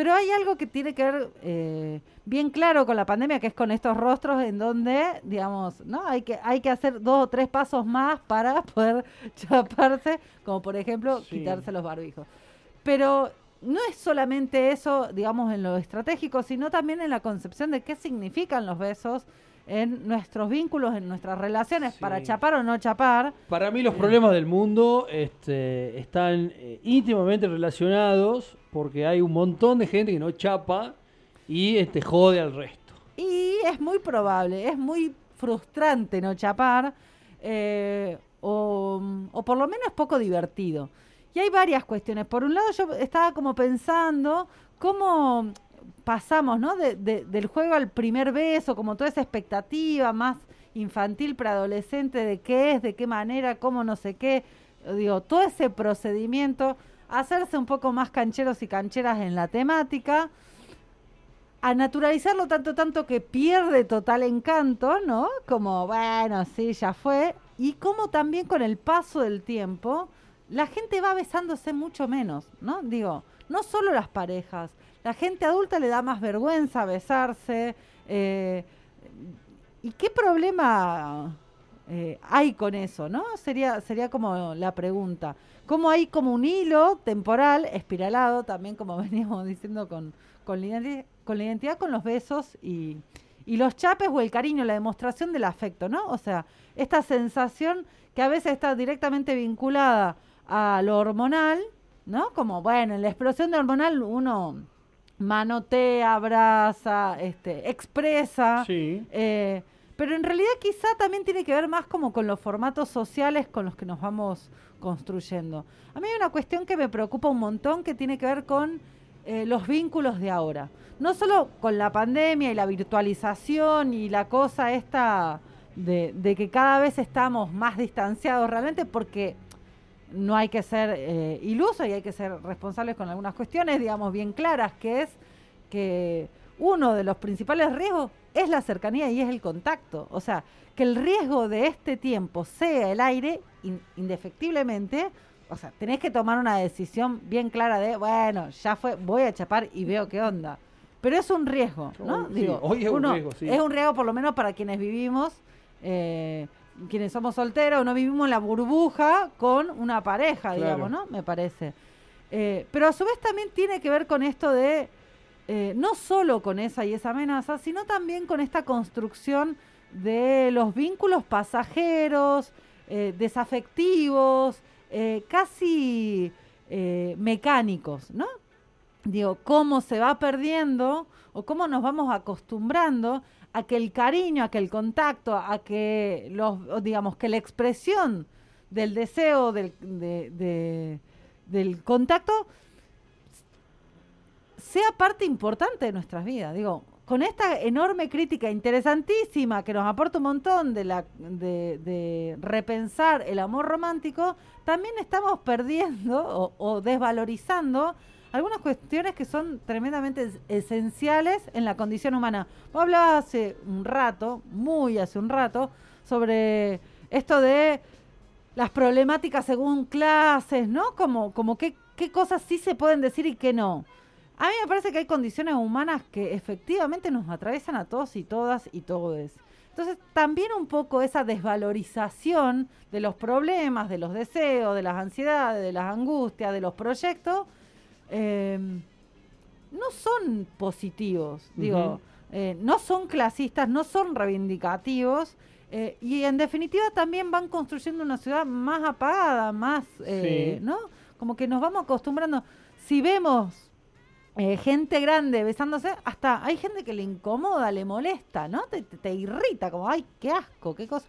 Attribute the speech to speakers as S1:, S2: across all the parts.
S1: Pero hay algo que tiene que ver eh, bien claro con la pandemia, que es con estos rostros en donde, digamos, ¿no? Hay que, hay que hacer dos o tres pasos más para poder chaparse, como por ejemplo quitarse los barbijos. Pero no es solamente eso, digamos, en lo estratégico, sino también en la concepción de qué significan los besos en nuestros vínculos, en nuestras relaciones, para chapar o no chapar.
S2: Para mí los problemas del mundo este, están eh, íntimamente relacionados porque hay un montón de gente que no chapa y este, jode al resto.
S1: Y es muy probable, es muy frustrante no chapar eh, o, o por lo menos poco divertido. Y hay varias cuestiones. Por un lado yo estaba como pensando cómo pasamos, ¿no? De, del juego al primer beso, como toda esa expectativa más infantil, preadolescente, de qué es, de qué manera, cómo no sé qué, digo, todo ese procedimiento, hacerse un poco más cancheros y cancheras en la temática, a naturalizarlo tanto, tanto que pierde total encanto, ¿no? Como, bueno, sí, ya fue, y como también con el paso del tiempo, la gente va besándose mucho menos, ¿no? Digo, no solo las parejas, la gente adulta le da más vergüenza besarse. Eh, ¿Y qué problema eh, hay con eso, no? Sería, sería como la pregunta. ¿Cómo hay como un hilo temporal, espiralado, también como veníamos diciendo con, con, la, identidad, con los besos y, y los chapes o el cariño, la demostración del afecto, ¿no? O sea, esta sensación que a veces está directamente vinculada a lo hormonal, ¿no? Como, bueno, en la explosión de hormonal uno manotea, abraza, este, expresa.
S2: Sí.
S1: Eh, pero en realidad quizá también tiene que ver más como con los formatos sociales con los que nos vamos construyendo. A mí hay una cuestión que me preocupa un montón que tiene que ver con eh, los vínculos de ahora. No solo con la pandemia y la virtualización y la cosa esta de, de que cada vez estamos más distanciados realmente porque no hay que ser eh, iluso y hay que ser responsables con algunas cuestiones, digamos, bien claras, que es que uno de los principales riesgos es la cercanía y es el contacto. O sea, que el riesgo de este tiempo sea el aire, indefectiblemente, o sea, tenés que tomar una decisión bien clara de, bueno, ya fue, voy a chapar y veo qué onda. Pero es un riesgo, ¿no?
S2: Digo, hoy es un riesgo, sí.
S1: Es un riesgo por lo menos para quienes vivimos. Eh, quienes somos solteros, no vivimos la burbuja con una pareja, digamos, ¿no? Me parece. Eh, pero a su vez también tiene que ver con esto de, eh, no solo con esa y esa amenaza, sino también con esta construcción de los vínculos pasajeros, eh, desafectivos, casi mecánicos, ¿no? Digo, cómo se va perdiendo o cómo nos vamos acostumbrando a que el cariño, a que el contacto, a que los, digamos, que la expresión del deseo del, del contacto sea parte importante de nuestras vidas. Digo, con esta enorme crítica interesantísima que nos aporta un montón de, la, de, repensar el amor romántico, también estamos perdiendo o desvalorizando algunas cuestiones que son tremendamente esenciales en la condición humana. Vos hablabas hace un rato, muy hace un rato, sobre esto de las problemáticas según clases, ¿no? Como, como qué, qué cosas sí se pueden decir y qué no. A mí me parece que hay condiciones humanas que efectivamente nos atraviesan a todos y todas y todos. Entonces, también un poco esa desvalorización de los problemas, de los deseos, de las ansiedades, de las angustias, de los proyectos, Em, no son positivos, digo, eh, no son clasistas, no son reivindicativos. Eh, y en definitiva también van construyendo una ciudad más apagada, más, eh, ¿no? Como que nos vamos acostumbrando. Si vemos gente grande besándose, hasta hay gente que le incomoda, le molesta, ¿no? Te, te irrita, como, ay, qué asco, qué cosa.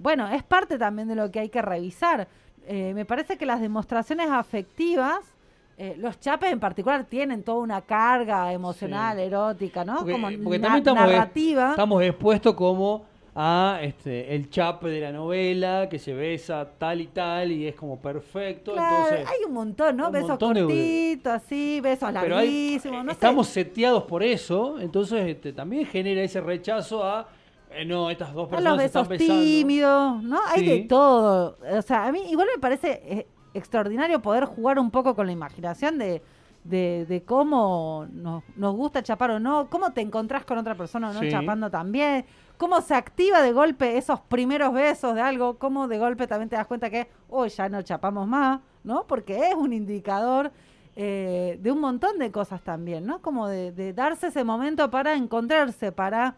S1: bueno, es parte también de lo que hay que revisar. me parece que las demostraciones afectivas eh, los chapes en particular tienen toda una carga emocional, erótica, ¿no? como
S2: también estamos narrativa. estamos expuestos como a este el chape de la novela que se besa tal y tal y es como perfecto. entonces,
S1: hay un montón, ¿no? besos cortitos, así, besos larguísimos.
S2: estamos seteados por eso, entonces este, también genera ese rechazo a eh, no, estas dos personas
S1: a los besos tímidos, ¿no? Hay de todo. O sea, a mí igual me parece eh, extraordinario poder jugar un poco con la imaginación de, de, de cómo nos, nos gusta chapar o no, cómo te encontrás con otra persona o no
S2: Sí.
S1: chapando también, cómo se activa de golpe esos primeros besos de algo, cómo de golpe también te das cuenta que, hoy ya no chapamos más, ¿no? Porque es un indicador eh, de un montón de cosas también, ¿no? Como de, de darse ese momento para encontrarse, para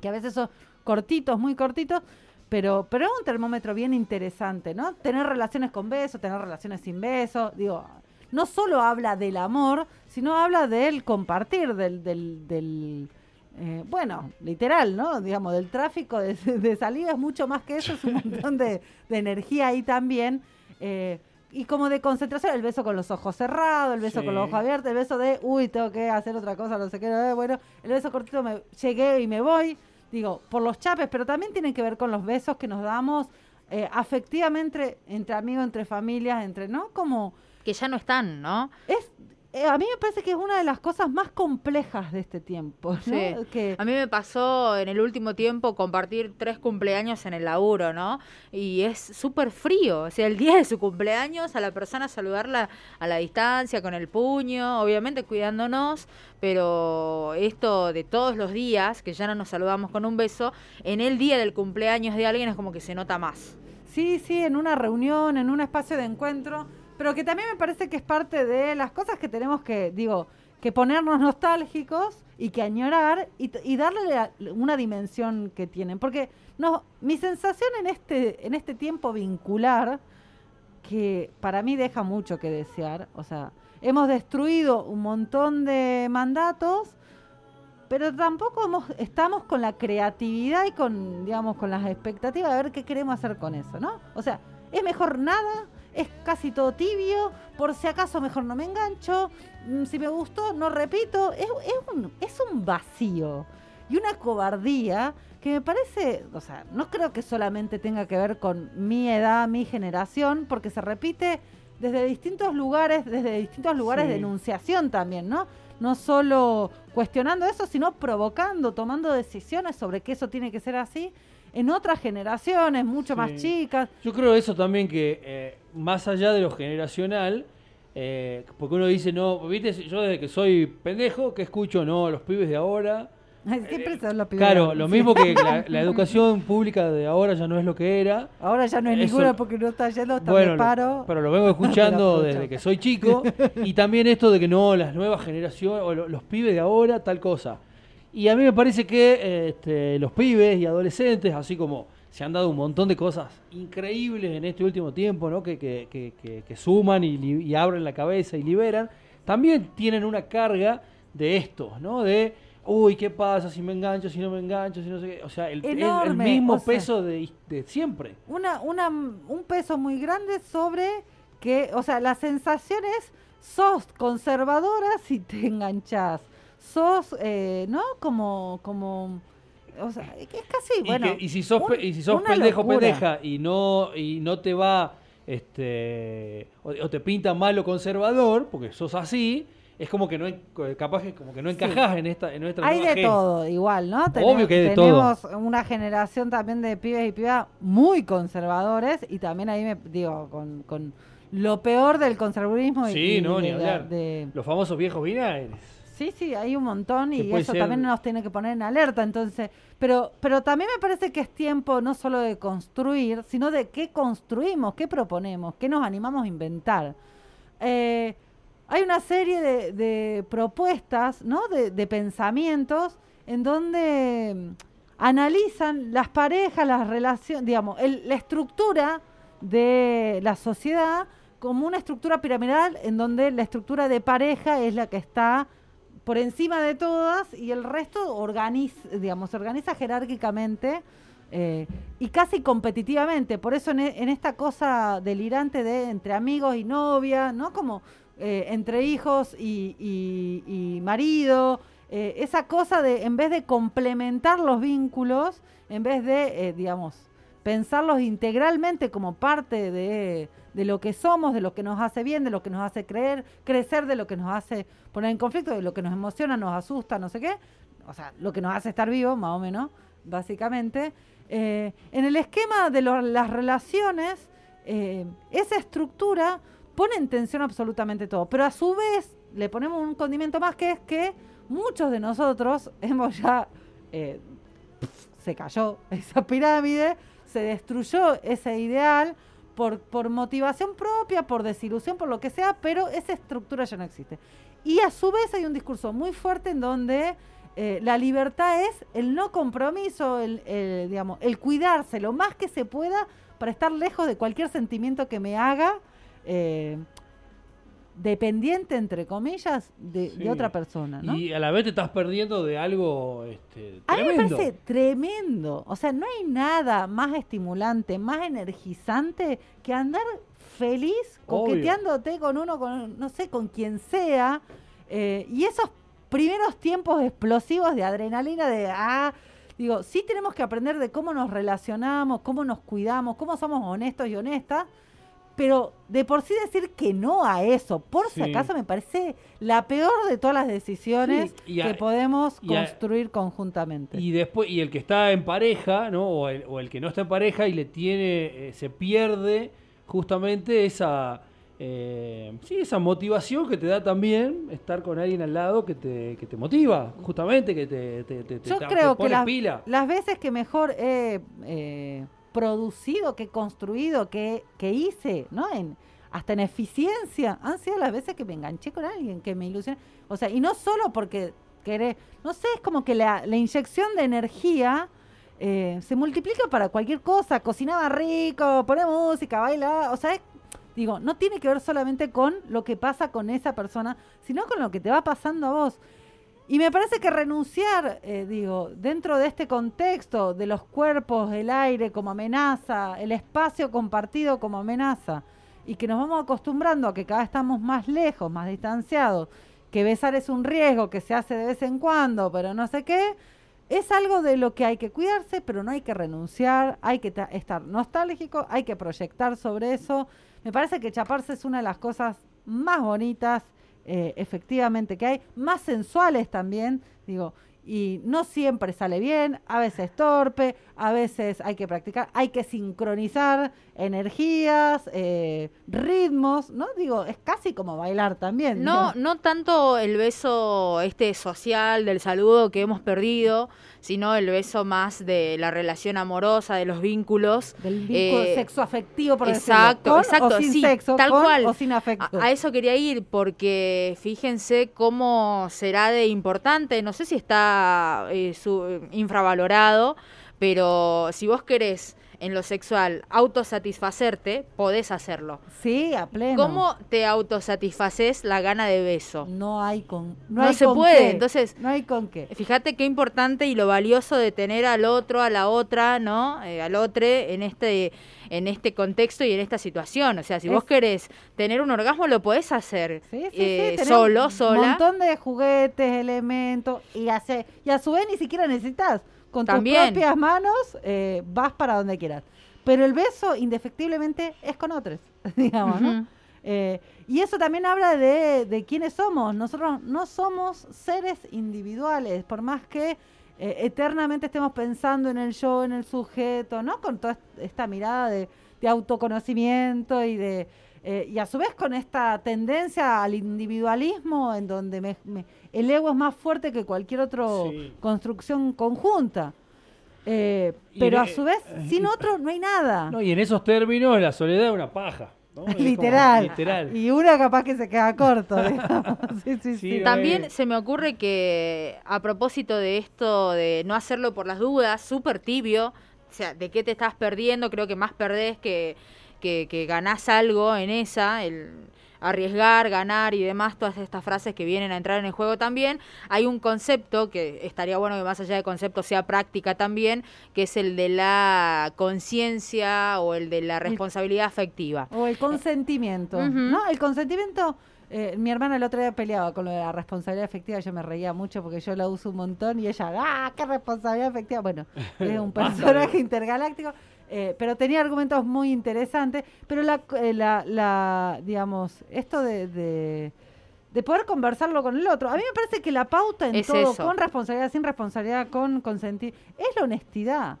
S1: que a veces son cortitos, muy cortitos, pero, pero es un termómetro bien interesante, ¿no? Tener relaciones con besos, tener relaciones sin besos, digo, no solo habla del amor, sino habla del compartir, del, del, del eh, bueno, literal, ¿no? Digamos, del tráfico de, de salida es mucho más que eso, es un montón de, de energía ahí también. eh, y como de concentración, el beso con los ojos cerrados, el beso
S2: Sí.
S1: con los ojos abiertos, el beso de, uy, tengo que hacer otra cosa, no sé qué, bueno, el beso cortito, me llegué y me voy, digo, por los chapes, pero también tiene que ver con los besos que nos damos eh, afectivamente entre amigos, entre familias, entre, ¿no? Como
S3: Que ya no están, ¿no?
S1: es, eh, a mí me parece que es una de las cosas más complejas de este tiempo, ¿no?
S3: Sí.
S1: Que,
S3: A mí me pasó en el último tiempo compartir tres cumpleaños en el laburo, ¿no? Y es súper frío. O sea, el día de su cumpleaños a la persona saludarla a la distancia, con el puño, obviamente cuidándonos, pero esto de todos los días, que ya no nos saludamos con un beso, en el día del cumpleaños de alguien es como que se nota más.
S1: Sí, sí, en una reunión, en un espacio de encuentro, pero que también me parece que es parte de las cosas que tenemos que, digo, que ponernos nostálgicos y que añorar y, darle una dimensión que tienen. Porque no, mi sensación en este, en este tiempo vincular, que para mí deja mucho que desear, o sea, hemos destruido un montón de mandatos, pero tampoco hemos, estamos con la creatividad y con, digamos, con las expectativas de ver qué queremos hacer con eso, ¿no? O sea, es mejor nada, es casi todo tibio, por si acaso mejor no me engancho, mm, si me gustó no repito, es, es un, es un vacío y una cobardía que me parece, o sea, no creo que solamente tenga que ver con mi edad, mi generación, porque se repite desde distintos lugares, desde distintos lugares de enunciación también, ¿no? No solo cuestionando eso, sino provocando, tomando decisiones sobre que eso tiene que ser así en otras generaciones, mucho más chicas.
S2: Yo creo eso también que eh, más allá de lo generacional, eh, porque uno dice, no, viste, yo desde que soy pendejo, que escucho, no, los pibes de ahora.
S1: Siempre son los pibes.
S2: Claro, lo mismo que la, la educación pública de ahora ya no es lo que era.
S1: Ahora ya no
S2: Eso-
S1: ninguna porque no está yendo hasta
S2: Bueno, lo-
S1: paro.
S2: pero lo vengo escuchando desde que soy chico. Y también esto de que no, las nuevas generaciones, o lo- los pibes de ahora, tal cosa. Y a mí me parece que este, los pibes y adolescentes, así como se han dado un montón de cosas increíbles en este último tiempo, ¿no? que, que, que, que- suman y, abren la cabeza y liberan, también tienen una carga de esto, ¿no? De, uy, ¿qué pasa si me engancho, si no me engancho, si no sé qué? O sea, el, el- el
S1: Enorme,
S2: mismo
S1: o sea.
S2: peso de, de siempre.
S1: una, una, un peso muy grande sobre que, o sea, la sensación es, sos conservadora si te enganchás. Sos, eh, ¿no? Como, como, o sea, es casi,
S2: Y,
S1: bueno.
S2: que- y si sos,
S1: un-
S2: y si sos pendejo,
S1: locura.
S2: pendeja y no, y no te va, este, o, o te pinta mal o conservador, porque sos así, es como que no, capaz que como que no encajás en esta, en nuestra
S1: Hay de todo, igual, ¿no?
S2: Obvio que hay de
S1: tenemos una generación también de pibes y pibas muy conservadores y también ahí me digo, con, con lo peor del conservadurismo
S2: Sí,
S1: y
S2: no, ni hablar.
S1: de-
S2: Los famosos viejos vinagres.
S1: Sí, sí, hay un montón y eso
S2: ser-
S1: también nos tiene que poner en alerta, entonces, pero pero también me parece que es tiempo no solo de construir, sino de qué construimos, qué proponemos, qué nos animamos a inventar. Eh, hay una serie de, de propuestas, ¿no? De, de pensamientos en donde mm, analizan las parejas, las relaciones, digamos, el- la estructura de la sociedad como una estructura piramidal en donde la estructura de pareja es la que está por encima de todas y el resto organiza, digamos, se organiza jerárquicamente eh, y casi competitivamente. Por eso en, e- en esta cosa delirante de entre amigos y novia, ¿no? Como eh, entre hijos y, y- y marido, eh, esa cosa de en vez de complementar los vínculos, en vez de, digamos, pensarlos integralmente como parte de, de lo que somos, de lo que nos hace bien, de lo que nos hace creer, crecer, de lo que nos hace poner en conflicto, de lo que nos emociona, nos asusta, no sé qué, o sea, lo que nos hace estar vivos, más o menos, básicamente. Eh, en el esquema de lo- las relaciones, eh, esa estructura pone en tensión absolutamente todo, pero a su vez le ponemos un condimento más que es que muchos de nosotros hemos ya, eh, se cayó esa pirámide, se destruyó ese ideal por, por motivación propia, por desilusión, por lo que sea, pero esa estructura ya no existe. Y a su vez hay un discurso muy fuerte en donde eh, la libertad es el no compromiso, el, digamos, el cuidarse lo más que se pueda para estar lejos de cualquier sentimiento que me haga eh, dependiente, entre comillas, de,
S2: Sí.
S1: de otra persona. ¿no?
S2: Y a la vez te estás perdiendo de algo este,
S1: A mí me
S2: tremendo.
S1: parece tremendo. O sea, no hay nada más estimulante, más energizante que andar feliz
S2: Obvio.
S1: coqueteándote con uno, con no sé, con quien sea. eh, y esos primeros tiempos explosivos de adrenalina, de ah, digo, sí tenemos que aprender de cómo nos relacionamos, cómo nos cuidamos, cómo somos honestos y honestas. Pero de por sí decir que no a eso, por si
S2: Sí.
S1: acaso, me parece la peor de todas las decisiones
S2: Sí, y a-
S1: que podemos
S2: y a-
S1: construir conjuntamente.
S2: Y después, y el que está en pareja, ¿no? O el, o el que no está en pareja y le tiene, eh, se pierde justamente esa, eh, sí, esa motivación que te da también estar con alguien al lado que te, que te motiva, justamente, que te, te, te-
S1: Yo creo que
S2: pone
S1: las,
S2: pila.
S1: las veces que mejor he eh, producido, que he construido, que, que hice, ¿no? En, hasta en eficiencia, han sido las veces que me enganché con alguien, que me ilusioné. O sea, y no solo porque querés, no sé, es como que la, la inyección de energía eh, se multiplica para cualquier cosa. Cocinaba rico, pone música, baila, o sea, es- digo, no tiene que ver solamente con lo que pasa con esa persona, sino con lo que te va pasando a vos. Y me parece que renunciar, eh, digo, dentro de este contexto de los cuerpos, el aire como amenaza, el espacio compartido como amenaza, y que nos vamos acostumbrando a que cada vez estamos más lejos, más distanciados, que besar es un riesgo que se hace de vez en cuando, pero no sé qué, es algo de lo que hay que cuidarse, pero no hay que renunciar, hay que ta- estar nostálgico, hay que proyectar sobre eso. Me parece que chaparse es una de las cosas más bonitas, eh, efectivamente, que hay, más sensuales también, digo, y no siempre sale bien, a veces torpe, a veces hay que practicar, hay que sincronizar energías, eh, ritmos, ¿no? Digo, es casi como bailar también.
S3: No, no tanto el beso este social del saludo que hemos perdido, sino el beso más de la relación amorosa, de los vínculos.
S1: Del vínculo
S3: Eh,
S1: sexo afectivo, por
S3: exacto,
S1: decirlo, con
S3: exacto,
S1: o sin
S3: sí,
S1: sexo,
S3: tal
S1: con
S3: cual.
S1: o sin
S3: A,
S1: afecto.
S3: a eso quería ir porque fíjense cómo será de importante, no sé si está eh, su- infravalorado, pero si vos querés en lo sexual autosatisfacerte, podés hacerlo.
S1: Sí, a pleno.
S3: ¿Cómo te autosatisfaces la gana de beso?
S1: No hay con no,
S3: No
S1: hay
S3: se
S1: con
S3: puede,
S1: qué.
S3: entonces-
S1: no hay con qué.
S3: Fíjate qué importante y lo valioso de tener al otro, a la otra, ¿no? Eh, al otro en este en este contexto y en esta situación. O sea, si
S1: Es-
S3: vos querés tener un orgasmo, lo podés hacer
S1: Sí, sí,
S3: eh,
S1: sí,
S3: solo,
S1: un
S3: sola.
S1: montón de juguetes, elementos, y, hace, y a su vez ni siquiera necesitas. Con
S3: También.
S1: tus propias manos eh, vas para donde quieras. Pero el beso, indefectiblemente, es con otros, digamos, ¿no? Eh, y eso también habla de, de quiénes somos. Nosotros no somos seres individuales, por más que eh, eternamente estemos pensando en el yo, en el sujeto, ¿no? Con toda est- esta mirada de, de autoconocimiento y de eh, y a su vez con esta tendencia al individualismo en donde me- me- el ego es más fuerte que cualquier otra
S2: Sí.
S1: construcción conjunta. Eh, pero
S2: en-
S1: a su vez,
S2: eh,
S1: sin otro no hay nada.
S2: No, y en esos términos la soledad es una paja. ¿No? Es como-
S1: literal.
S2: literal.
S1: Y una capaz que se queda corto, digamos. Sí, sí,
S2: Sí,
S1: sí.
S2: no,
S3: También se me ocurre que a propósito de esto de no hacerlo por las dudas, súper tibio, o sea, de qué te estás perdiendo, creo que más perdés que, que, que ganás algo en esa, el arriesgar, ganar y demás, todas estas frases que vienen a entrar en el juego también. Hay un concepto que estaría bueno que más allá de concepto sea práctica también, que es el de la conciencia o el de la responsabilidad afectiva.
S1: O el consentimiento.
S3: Ujú.
S1: ¿No? El consentimiento. eh, mi hermana el otro día peleaba con lo de la responsabilidad afectiva. Yo me reía mucho porque yo la uso un montón y ella, ¡ah, qué responsabilidad afectiva! Bueno, es un personaje intergaláctico. Eh, pero tenía argumentos muy interesantes. Pero la, eh, la, la, digamos, esto de, de, de poder conversarlo con el otro. A mí me parece que la pauta en
S3: Es
S1: todo,
S3: eso.
S1: con responsabilidad, sin responsabilidad, con consentir, es la honestidad.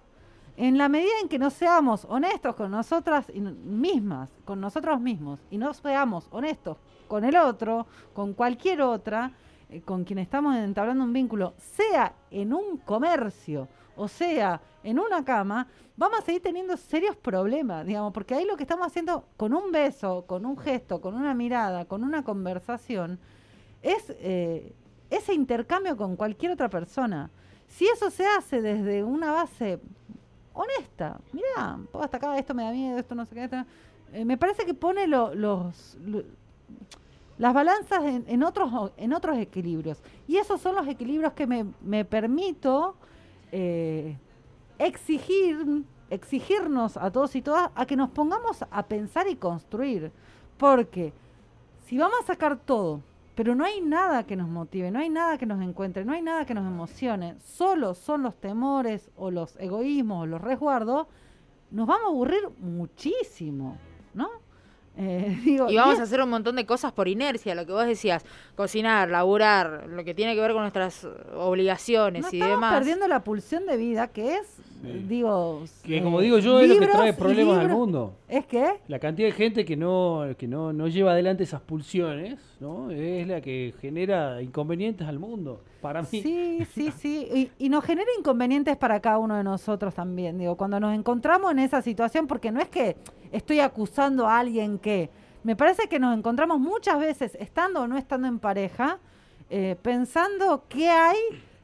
S1: en la medida en que no seamos honestos con nosotras mismas, con nosotros mismos, y no seamos honestos con el otro, con cualquier otra, eh, con quien estamos entablando un vínculo, sea en un comercio o sea en una cama, vamos a seguir teniendo serios problemas, digamos, porque ahí lo que estamos haciendo con un beso, con un gesto, con una mirada, con una conversación, es eh, ese intercambio con cualquier otra persona. Si eso se hace desde una base honesta, mira, hasta acá esto me da miedo, esto no sé qué, esto- eh, me parece que pone lo- los, lo- las balanzas en, en otros en otros equilibrios. Y esos son los equilibrios que me, me permito eh, exigir, exigirnos a todos y todas a que nos pongamos a pensar y construir. Porque si vamos a sacar todo, pero no hay nada que nos motive, no hay nada que nos encuentre, no hay nada que nos emocione, solo son los temores o los egoísmos o los resguardos, nos vamos a aburrir muchísimo, ¿no? Eh, digo,
S3: Y vamos a hacer un montón de cosas por inercia, lo que vos decías, cocinar, laburar, lo que tiene que ver con nuestras obligaciones
S1: no
S3: y
S1: estamos
S3: demás.
S1: perdiendo la pulsión de vida que es,
S2: Sí.
S1: digo...
S2: Que
S1: eh,
S2: como digo yo, es lo que trae problemas al mundo.
S1: ¿Es que?
S2: La cantidad de gente que no, que no, no lleva adelante esas pulsiones, ¿no? Es la que genera inconvenientes al mundo. Para mí.
S1: Sí, sí, sí. Y, y nos genera inconvenientes para cada uno de nosotros también. Digo, cuando nos encontramos en esa situación, porque no es que estoy acusando a alguien que. Me parece que nos encontramos muchas veces, estando o no estando en pareja, eh, pensando qué hay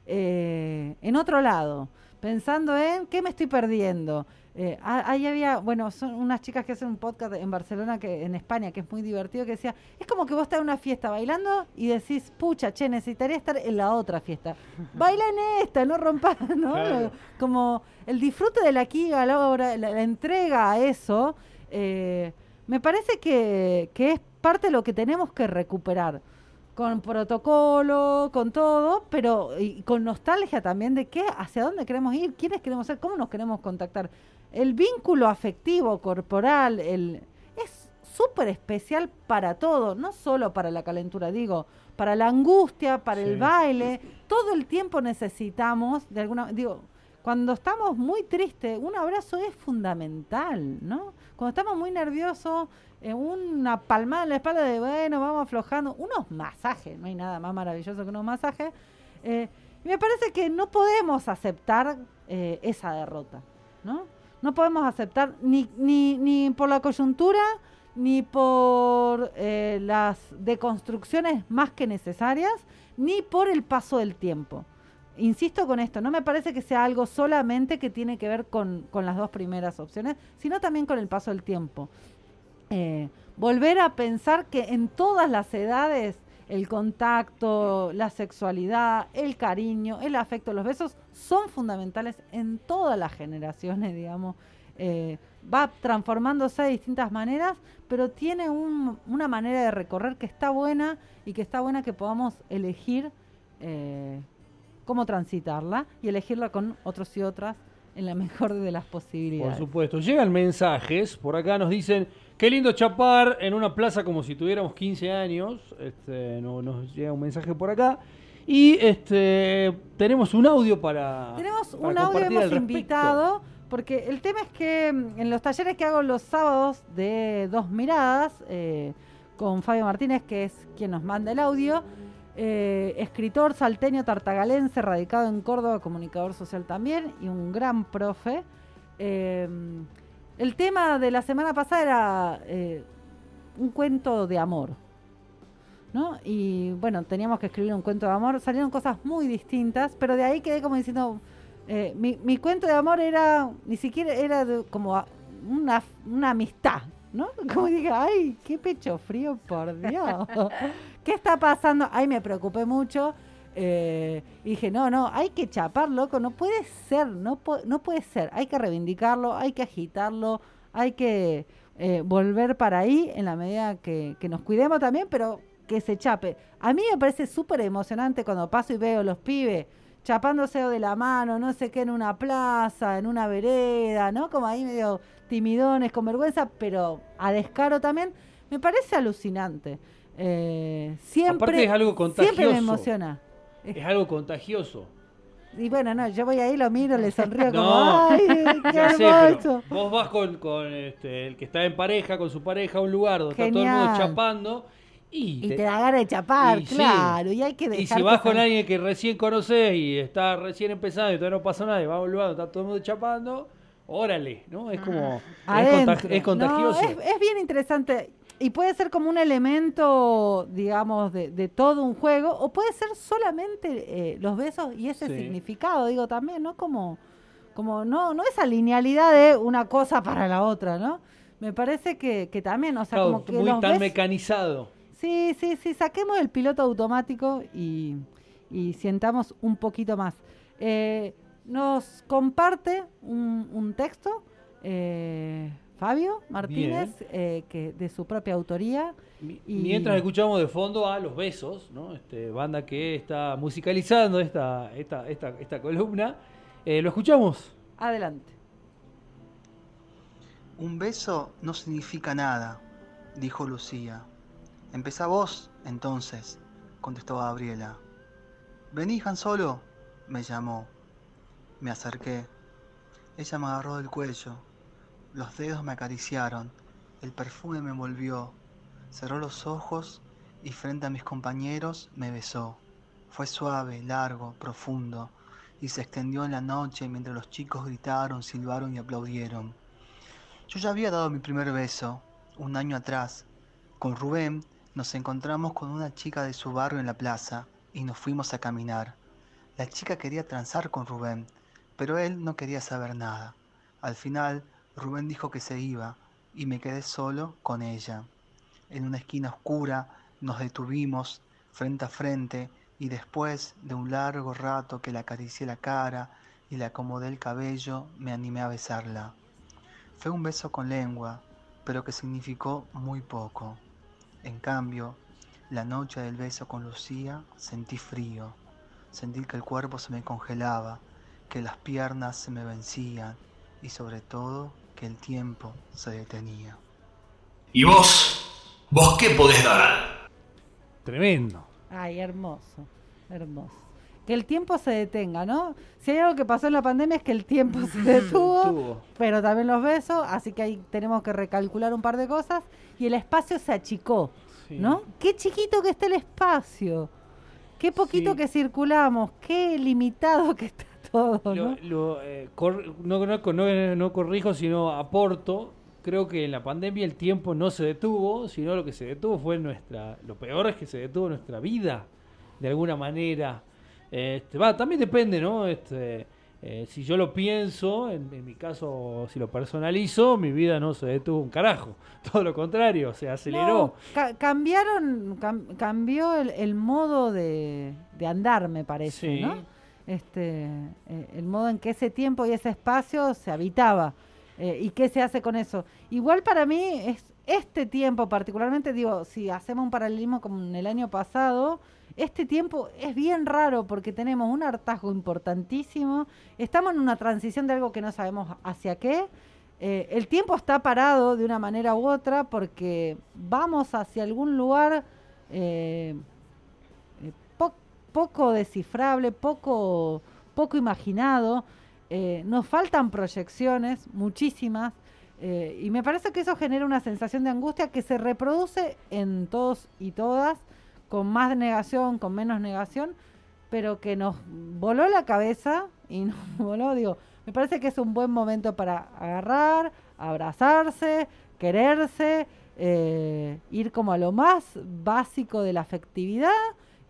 S1: eh, en otro lado. Pensando en qué me estoy perdiendo. Eh, ah, ahí había, bueno, son unas chicas que hacen un podcast en Barcelona, que en España, que es muy divertido, que decía, es como que vos estás en una fiesta bailando y decís, pucha, che, necesitaría estar en la otra fiesta. Baila en esta, no rompas, ¿no?
S2: Claro.
S1: Como el disfrute de la aquí a la hora, la, la entrega a eso, eh, me parece que, que es parte de lo que tenemos que recuperar con protocolo, con todo, pero y con nostalgia también de qué, hacia dónde queremos ir, quiénes queremos ser, cómo nos queremos contactar. El vínculo afectivo, corporal, el, es súper especial para todo, no solo para la calentura, digo, para la angustia, para el baile, todo el tiempo necesitamos, de alguna digo, cuando estamos muy tristes, un abrazo es fundamental, ¿no? Cuando estamos muy nerviosos, eh, una palmada en la espalda de, bueno, vamos aflojando, unos masajes, no hay nada más maravilloso que unos masajes. eh, y me parece que no podemos aceptar eh, esa derrota, ¿no? No podemos aceptar ni, ni, ni por la coyuntura, ni por las deconstrucciones más que necesarias, ni por el paso del tiempo. Insisto con esto, no me parece que sea algo solamente que tiene que ver con, las dos primeras opciones, sino también con el paso del tiempo. Eh, volver a pensar que en todas las edades el contacto, la sexualidad, el cariño, el afecto, los besos son fundamentales en todas las generaciones, digamos. Eh, va transformándose de distintas maneras, pero tiene un- una manera de recorrer que está buena y que está buena que podamos elegir eh, cómo transitarla y elegirla con otros y otras en la mejor de las
S2: Por
S1: posibilidades.
S2: supuesto. Llegan mensajes. Por acá nos dicen, qué lindo chapar en una plaza como si tuviéramos 15 años. Este, no, nos llega un mensaje por acá. Y este tenemos un audio para.
S1: Tenemos
S2: para
S1: un audio, hemos invitado, porque el tema es que mm, en los talleres que hago los sábados de Dos Miradas, eh, con Fabio Martínez, que es quien nos manda el audio, eh, escritor salteño tartagalense, radicado en Córdoba, comunicador social también, y un gran profe. Eh, el tema de la semana pasada era eh, un cuento de amor. ¿no? Y bueno, teníamos que escribir un cuento de amor. Salieron cosas muy distintas, pero de ahí quedé como diciendo, mi, mi cuento de amor era, ni siquiera era como una, una amistad, ¿no? Como dije, ay, qué pecho frío, por Dios. ¿Qué está pasando? Ay, me preocupé mucho. eh, dije, no, no, hay que chapar, loco, no puede ser, no, no puede ser. Hay que reivindicarlo, hay que agitarlo, hay que eh, volver para ahí en la medida que, que nos cuidemos también, pero que se chape. A mí me parece súper emocionante cuando paso y veo los pibes chapándose de la mano, no sé qué, en una plaza, en una vereda, ¿no? Como ahí medio timidones, con vergüenza, pero a descaro también. Me parece alucinante. Eh, siempre,
S2: Aparte es algo
S1: siempre me
S2: contagioso.
S1: emociona.
S2: Es algo contagioso.
S1: Y bueno, no, yo voy ahí, lo miro, le sonrío como,
S2: No.
S1: ¡ay, qué
S2: sé,
S1: hermoso!
S2: vos vas con, con, este, el que está en pareja, con su pareja a un lugar donde está todo el mundo chapando y,
S1: Y
S2: te-
S1: te da ganas de chapar,
S2: y sí.
S1: claro, y hay que dejar
S2: y si vas con alguien que recién conoces y está recién empezando y todavía no pasa nada y va a un lugar donde está todo el mundo chapando, órale, ¿no? Es como... Es, contag- es contagioso.
S1: No, es, es bien interesante. Y puede ser como un elemento, digamos, de, de todo un juego, o puede ser solamente eh, los besos y ese
S2: Sí.
S1: significado, digo también, ¿no? Como, como no, no esa linealidad de una cosa para la otra, ¿no? Me parece que, que también, o sea,
S2: Claro,
S1: como que
S2: muy
S1: los
S2: tan mecanizado.
S1: Sí, sí, sí, saquemos el piloto automático y, y sientamos un poquito más. Eh, nos comparte un, un texto eh, Fabio Martínez, eh, que de su propia autoría. Y-
S2: Mientras escuchamos de fondo a Los Besos, ¿no? Este, banda que está musicalizando esta, esta, esta, esta columna, eh, ¿lo escuchamos?
S1: Adelante.
S4: Un beso no significa nada, dijo Lucía. Empezá vos, entonces, contestó Gabriela. Vení, Han Solo, me llamó. Me acerqué. Ella me agarró del cuello. Los dedos me acariciaron. El perfume me envolvió. Cerró los ojos y frente a mis compañeros me besó. Fue suave, largo, profundo, y se extendió en la noche mientras los chicos gritaron, silbaron y aplaudieron. Yo ya había dado mi primer beso, un año atrás. Con Rubén nos encontramos con una chica de su barrio en la plaza y nos fuimos a caminar. La chica quería transar con Rubén, pero él no quería saber nada. Al final, Rubén dijo que se iba y me quedé solo con ella. En una esquina oscura nos detuvimos frente a frente y después de un largo rato que le acaricié la cara y le acomodé el cabello, me animé a besarla. Fue un beso con lengua, pero que significó muy poco. En cambio, la noche del beso con Lucía sentí frío, sentí que el cuerpo se me congelaba, que las piernas se me vencían y sobre todo que el tiempo se detenía.
S5: ¿Y vos? ¿Vos qué podés dar?
S2: Tremendo.
S1: Ay, hermoso, hermoso. Que el tiempo se detenga, ¿no? Si hay algo que pasó en la pandemia es que el tiempo se detuvo,
S2: Tuvo.
S1: pero también los besos, así que ahí tenemos que recalcular un par de cosas y el espacio se achicó,
S2: Sí.
S1: ¿no? Qué chiquito que está el espacio, qué poquito
S2: Sí.
S1: que circulamos, qué limitado que está todo,
S2: Lo-
S1: ¿no?
S2: lo, eh, cor- no, no, no- no corrijo, sino aporto. Creo que en la pandemia el tiempo no se detuvo, sino lo que se detuvo fue nuestra. Lo peor es que se detuvo nuestra vida, de alguna manera. Este, va, también depende, ¿no? Este, eh, si yo lo pienso, en, en mi caso, si lo personalizo, mi vida no se detuvo un carajo. Todo lo contrario, se aceleró.
S1: No, ca- cambiaron, cam- cambió el, el modo de, de andar, me parece,
S2: Sí.
S1: ¿no? Este, eh, el modo en que ese tiempo y ese espacio se habitaba. Eh, ¿Y qué se hace con eso? Igual para mí es este tiempo, particularmente, digo, si hacemos un paralelismo con el año pasado, este tiempo es bien raro porque tenemos un hartazgo importantísimo, estamos en una transición de algo que no sabemos hacia qué, eh, el tiempo está parado de una manera u otra porque vamos hacia algún lugar poco descifrable, poco, poco imaginado. eh, nos faltan proyecciones, muchísimas, eh, y me parece que eso genera una sensación de angustia que se reproduce en todos y todas, con más negación, con menos negación, pero que nos voló la cabeza y nos voló, digo, me parece que es un buen momento para agarrar, abrazarse, quererse, eh, ir como a lo más básico de la afectividad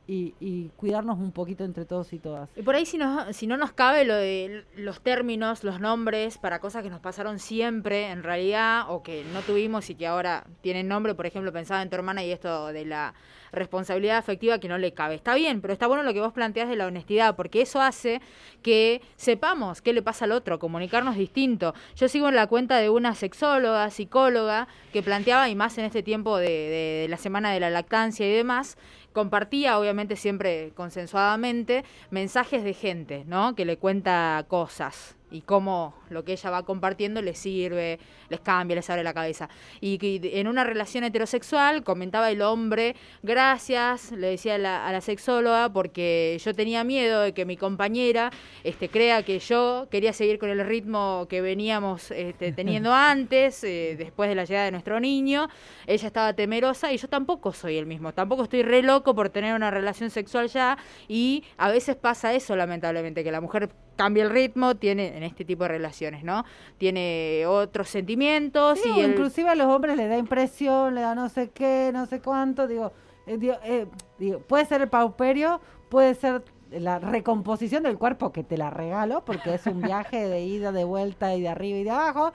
S1: y, y cuidarnos un poquito entre todos y todas.
S3: Y por ahí si, no si no nos cabe lo de los términos, los nombres para cosas que nos pasaron siempre en realidad o que no tuvimos y que ahora tienen nombre, por ejemplo, pensaba en tu hermana y esto de la responsabilidad afectiva que no le cabe. Está bien, pero está bueno lo que vos planteás de la honestidad, porque eso hace que sepamos qué le pasa al otro, comunicarnos distinto. Yo sigo en la cuenta de una sexóloga, psicóloga, que planteaba, y más en este tiempo de, de- de la semana de la lactancia y demás, compartía, obviamente siempre consensuadamente, mensajes de gente, ¿no? Que le cuenta cosas y cómo lo que ella va compartiendo les sirve, les cambia, les abre la cabeza. Y que en una relación heterosexual comentaba el hombre, gracias, le decía a la, a la sexóloga, porque yo tenía miedo de que mi compañera este, crea que yo quería seguir con el ritmo que veníamos este, teniendo antes, eh, después de la llegada de nuestro niño. Ella estaba temerosa y yo tampoco soy el mismo, tampoco estoy re loco por tener una relación sexual ya y a veces pasa eso lamentablemente, que la mujer cambia el ritmo, tiene en este tipo de relaciones, ¿no? Tiene otros sentimientos
S1: Sí,
S3: y
S1: inclusive a los hombres les da impresión, le da no sé qué, no sé cuánto, digo, eh, digo, eh, digo, puede ser el pauperio, puede ser la recomposición del cuerpo que te la regalo, porque es un viaje de ida, de vuelta y de arriba y de abajo,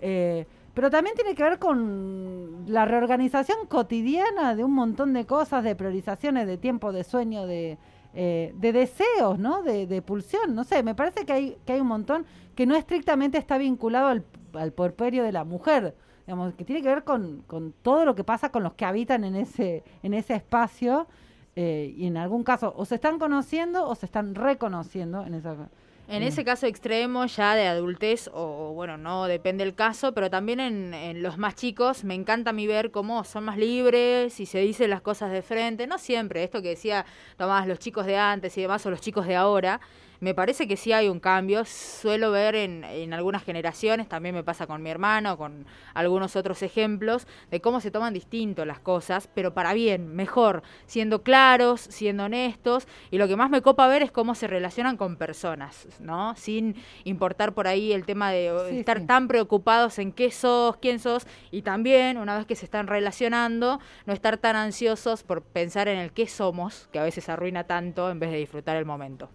S1: eh, pero también tiene que ver con la reorganización cotidiana de un montón de cosas, de priorizaciones, de tiempo, de sueño, de, eh, de deseos, ¿no? De, de pulsión, no sé, me parece que hay, que hay un montón que no estrictamente está vinculado al, al porperio de la mujer, digamos, que tiene que ver con, con todo lo que pasa con los que habitan en ese, en ese espacio eh, y en algún caso o se están conociendo o se están reconociendo en esa...
S3: En
S1: Mm.
S3: ese caso extremo ya de adultez, o bueno, no depende el caso, pero también en, en los más chicos me encanta a mí ver cómo son más libres y se dicen las cosas de frente. No siempre, esto que decía Tomás, los chicos de antes y demás, o los chicos de ahora. Me parece que sí hay un cambio. Suelo ver en, en algunas generaciones, también me pasa con mi hermano, con algunos otros ejemplos, de cómo se toman distinto las cosas, pero para bien, mejor, siendo claros, siendo honestos. Y lo que más me copa ver es cómo se relacionan con personas, ¿no? Sin importar por ahí el tema de
S1: Sí,
S3: estar
S1: sí.
S3: tan preocupados en qué sos, quién sos, y también, una vez que se están relacionando, no estar tan ansiosos por pensar en el qué somos, que a veces arruina tanto en vez de disfrutar el momento.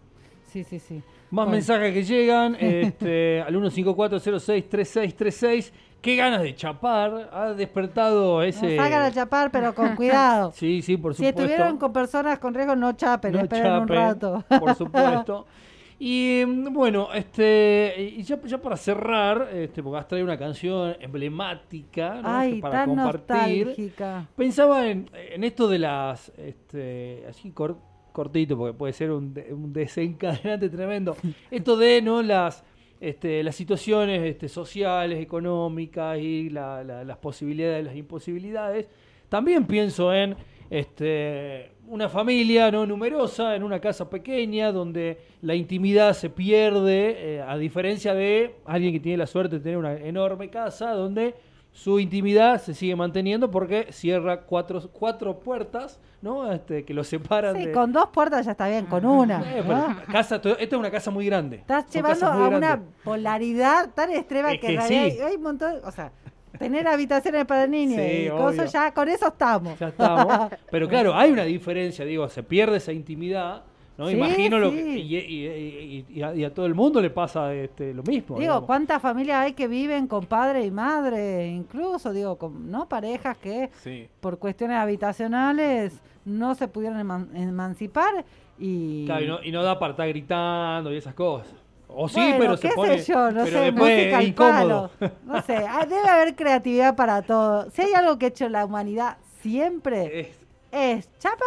S1: Sí, sí, sí.
S2: Más
S1: Bueno.
S2: mensajes que llegan este, al 154063636. Qué ganas de chapar. Ha despertado ese.
S1: No salgan a chapar, pero con cuidado.
S2: Sí, sí, por
S1: si
S2: supuesto.
S1: estuvieron con personas con riesgo, no chapen,
S2: No
S1: esperen un
S2: chapen,
S1: rato.
S2: Por supuesto. Y mm, bueno, este y ya, ya para cerrar, este, porque has traído una canción emblemática ¿no?
S1: Ay,
S2: Que para
S1: tan
S2: compartir.
S1: nostálgica.
S2: Pensaba en, en esto de las, este, así cor- cortito, porque puede ser un, de- un desencadenante tremendo. Esto de no las, este, las situaciones este, sociales, económicas y la- la- las posibilidades, las imposibilidades. También pienso en este, una familia no numerosa, en una casa pequeña, donde la intimidad se pierde, eh, a diferencia de alguien que tiene la suerte de tener una enorme casa, donde su intimidad se sigue manteniendo porque cierra cuatro, cuatro puertas, ¿no? Este, que lo separan
S1: Sí,
S2: de...
S1: con dos puertas ya está bien, con una.
S2: Eh, casa, esta es una casa muy grande.
S1: Estás llevando a una polaridad tan extrema
S2: Es
S1: que,
S2: que
S1: en realidad
S2: sí.
S1: hay, hay un montón, o sea, tener habitaciones para niños
S2: Sí,
S1: y cosas ya, con eso estamos.
S2: Ya estamos. Pero claro, hay una diferencia, digo, se pierde esa intimidad, ¿no?
S1: Sí,
S2: Imagino lo que, y, y- y- y a, y a todo el mundo le pasa este, lo mismo.
S1: Digo,
S2: digamos.
S1: ¿cuántas familias hay que viven con padre y madre? Incluso, digo, con no parejas que
S2: Sí.
S1: por cuestiones habitacionales no se pudieron eman- emancipar y...
S2: Claro, y, no, y no da para estar gritando y esas cosas. O sí,
S1: Bueno,
S2: pero
S1: qué
S2: se pone.
S1: sé yo, no
S2: pero
S1: sé, música al palo. No sé, ah, debe haber creatividad para todo. Si hay algo que ha hecho la humanidad siempre
S2: Es-
S1: es chapar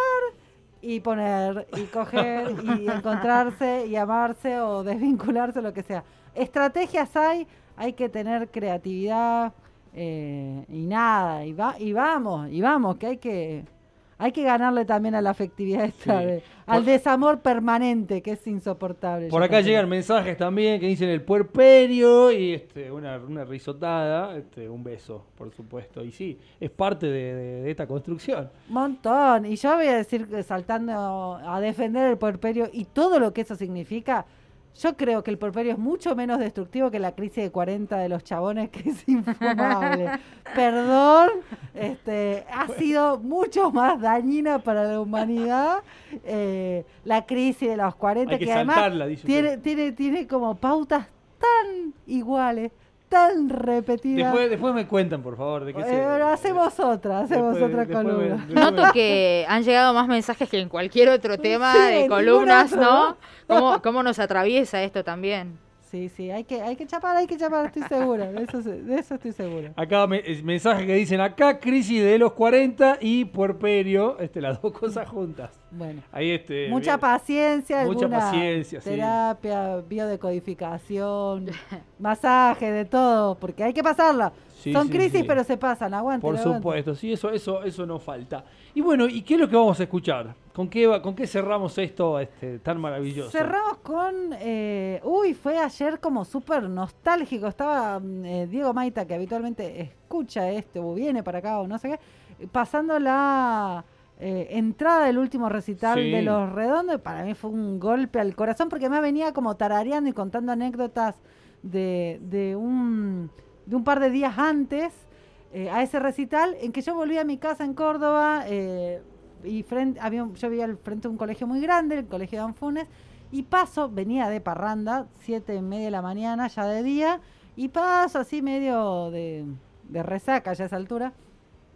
S1: y poner y coger y encontrarse y amarse o desvincularse, lo que sea. Estrategias hay, hay que tener creatividad eh, y nada, y, va, y vamos, y vamos, que hay que... Hay que ganarle también a la afectividad esta
S2: Sí.
S1: de- al
S2: Por-
S1: desamor permanente que es insoportable.
S2: Por acá llegan mensajes también que dicen el puerperio y este, una, una risotada, este, un beso, por supuesto. Y sí, es parte de, de- de esta construcción.
S1: Montón. Y yo voy a decir saltando a defender el porperio y todo lo que eso significa. Yo creo que el porperio es mucho menos destructivo que la crisis de 40 de los chabones, que es infumable. Perdón, este, ha sido mucho más dañina para la humanidad eh, la crisis de los 40,
S2: Hay que
S1: además
S2: saltarla, dice
S1: tiene, tiene, tiene como pautas tan iguales, tan repetidas.
S2: Después, después me cuentan, por favor, de qué
S1: Eh,
S2: se.
S1: hacemos otra, hacemos
S2: después-
S1: otra
S2: después
S1: columna.
S2: me-
S3: Noto que han llegado más mensajes que en cualquier otro tema
S1: Sí,
S3: de columnas, ¿no? ¿Cómo, ¿Cómo nos atraviesa esto también?
S1: Sí, sí, hay que, hay que chapar, hay que chapar, estoy segura, de eso, de eso estoy segura.
S2: Acá me, mensajes que dicen acá crisis de los 40 y puerperio, este, las dos cosas juntas.
S1: Bueno.
S2: Ahí este.
S1: Mucha
S2: bien.
S1: paciencia,
S2: Mucha paciencia, sí.
S1: terapia, biodecodificación, masaje, de todo, porque hay que pasarla.
S2: Sí,
S1: Son
S2: sí,
S1: crisis,
S2: sí.
S1: pero se pasan, aguante.
S2: Por
S1: aguante.
S2: supuesto, sí, eso, eso, eso no falta. Y bueno, ¿y qué es lo que vamos a escuchar? ¿Con qué, va- con qué cerramos esto este, tan maravilloso?
S1: Cerramos con. eh, uy, fue ayer como súper nostálgico. Estaba mm, eh, Diego Maita, que habitualmente escucha este, o viene para acá, o no sé qué, pasando la eh, entrada del último recital
S2: Sí.
S1: de Los Redondos. Para mí fue un golpe al corazón, porque me venía como tarareando y contando anécdotas de, de un, de un par de días antes. eh, a ese recital en que yo volví a mi casa en Córdoba eh, y frente, había, yo vivía al frente de un colegio muy grande, el colegio de Anfunes, y paso, venía de parranda, siete y media de la mañana, ya de día, y paso así medio de, de resaca ya a esa altura,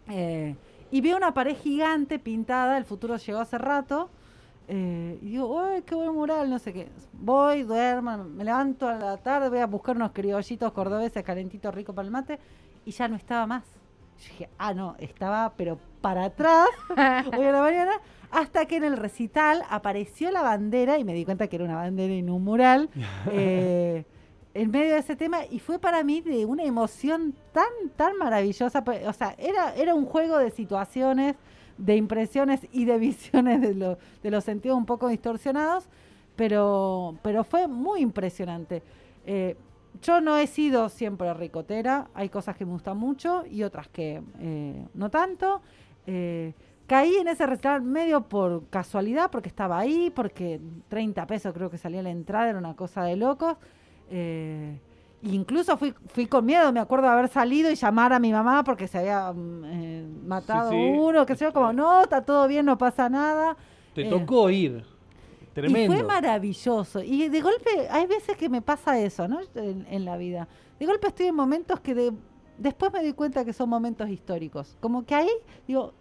S1: eh, y veo una pared gigante pintada, el futuro llegó hace rato, eh, y digo, ¡ay, qué buen mural! No sé qué. Voy, duermo, me levanto a la tarde, voy a buscar unos criollitos cordobeses calentitos ricos para el mate, y ya no estaba más. Yo dije, ah, no, estaba pero para atrás, hoy a la mañana, hasta que en el recital apareció la bandera, y me di cuenta que era una bandera y no un mural, eh, en medio de ese tema, y fue para mí de una emoción tan, tan maravillosa. pe- O sea, era, era un juego de situaciones, de impresiones y de visiones de, de los sentidos un poco distorsionados, pero, pero fue muy impresionante. Eh, yo no he sido siempre ricotera, hay cosas que me gustan mucho y otras que eh, no tanto. Eh, caí en ese restaurante medio por casualidad, porque estaba ahí, porque 30 pesos creo que salía la entrada, era una cosa de locos. Incluso fui, fui con miedo, me acuerdo de haber salido y llamar a mi mamá porque se había mm, eh, matado
S2: Sí, sí.
S1: uno, que sé yo, como, no, está todo bien, no pasa nada.
S2: Te
S1: Eh,
S2: tocó ir. Tremendo.
S1: y fue maravilloso. Y de golpe, hay veces que me pasa eso, ¿no? En, en la vida. De golpe estoy en momentos que de- después me doy cuenta que son momentos históricos. Como que ahí digo,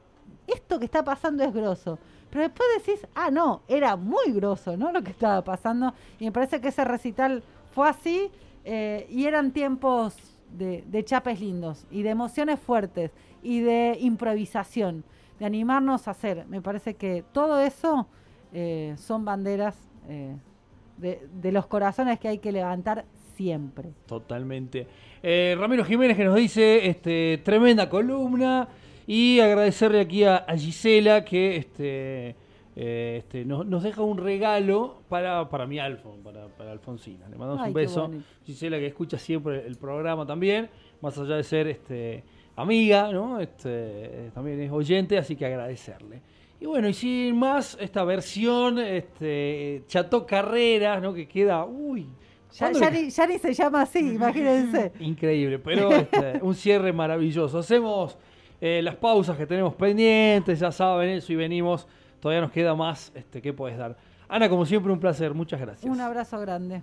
S1: esto que está pasando es grosso. Pero después decís, ah, no, era muy grosso, ¿no? Lo que estaba pasando. Y me parece que ese recital fue así. Eh, y eran tiempos de, de chapes lindos y de emociones fuertes y de improvisación, de animarnos a hacer. Me parece que todo eso eh, son banderas eh, de, los corazones que hay que levantar siempre.
S2: Totalmente. Ramiro Jiménez que nos dice, este, tremenda columna. Y agradecerle aquí a, a Gisela que este, este, nos, nos deja un regalo para, para mi Alfon, para, para Alfonsina. Le mandamos
S1: Ay,
S2: un beso. Gisela que escucha siempre el programa también, más allá de ser este, amiga, ¿no? Este, también es oyente, así que agradecerle. Y bueno, y sin más, esta versión, este, Chato Carreras, ¿no? Que queda, uy.
S1: Ya,
S2: ¿cuándo
S1: ya
S2: le-
S1: ni, ya ni se llama así, imagínense.
S2: Increíble, pero este, un cierre maravilloso. Hacemos eh, las pausas que tenemos pendientes, ya saben eso, y venimos. Todavía nos queda más este, que puedes dar. Ana, como siempre, un placer. Muchas gracias.
S1: Un abrazo grande.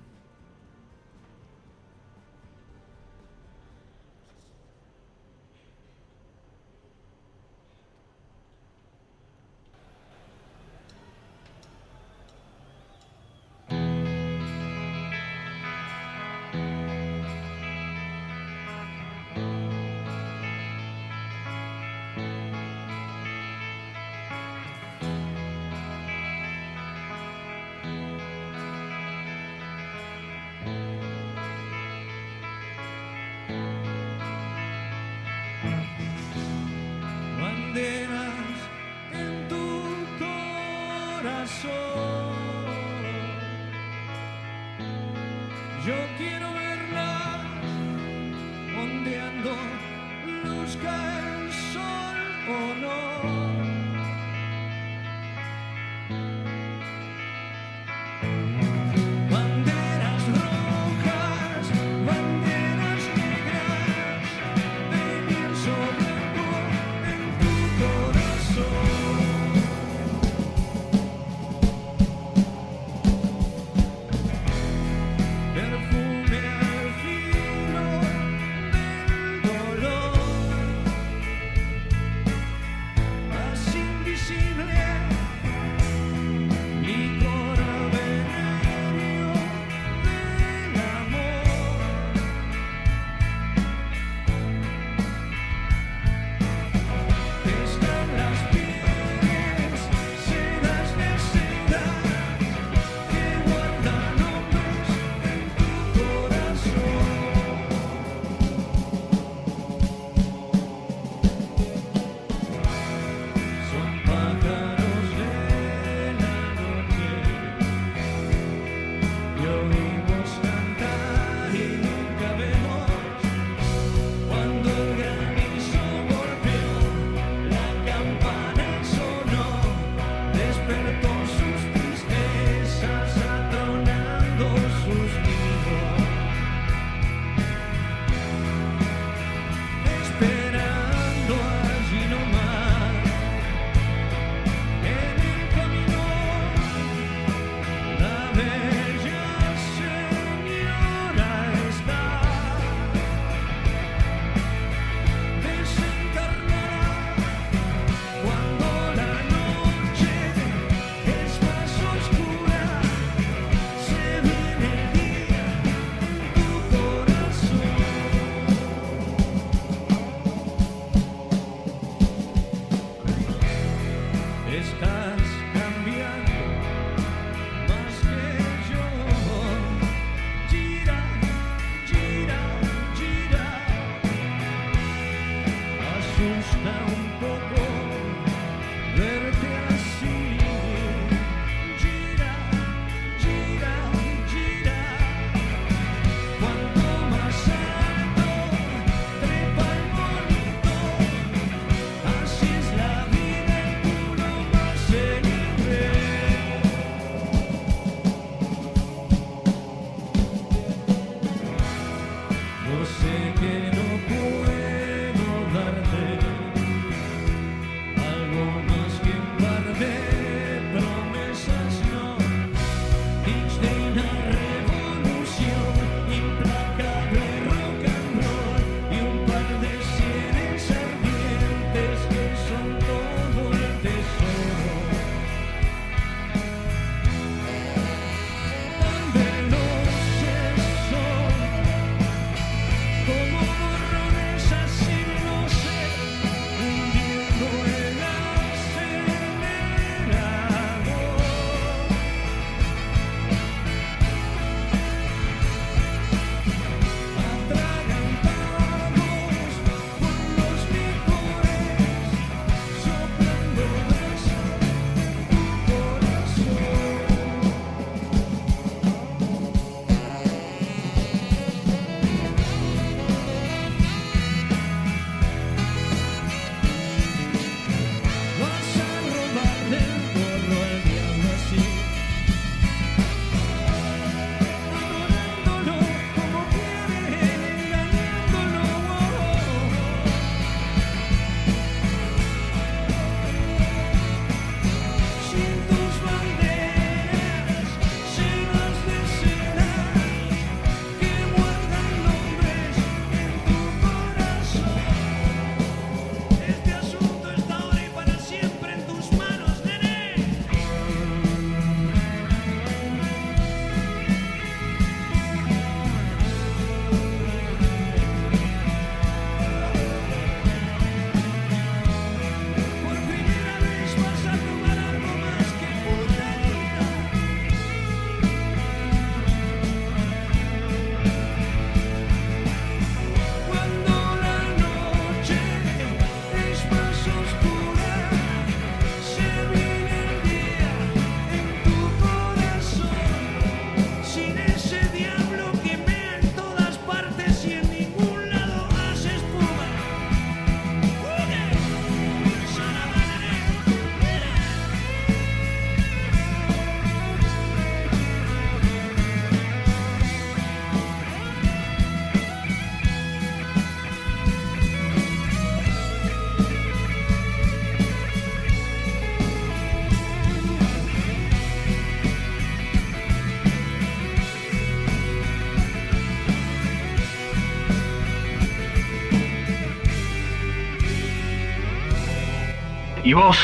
S5: ¿Y vos?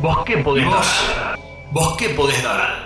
S5: ¿Vos qué podés dar? ¿Vos qué podés dar?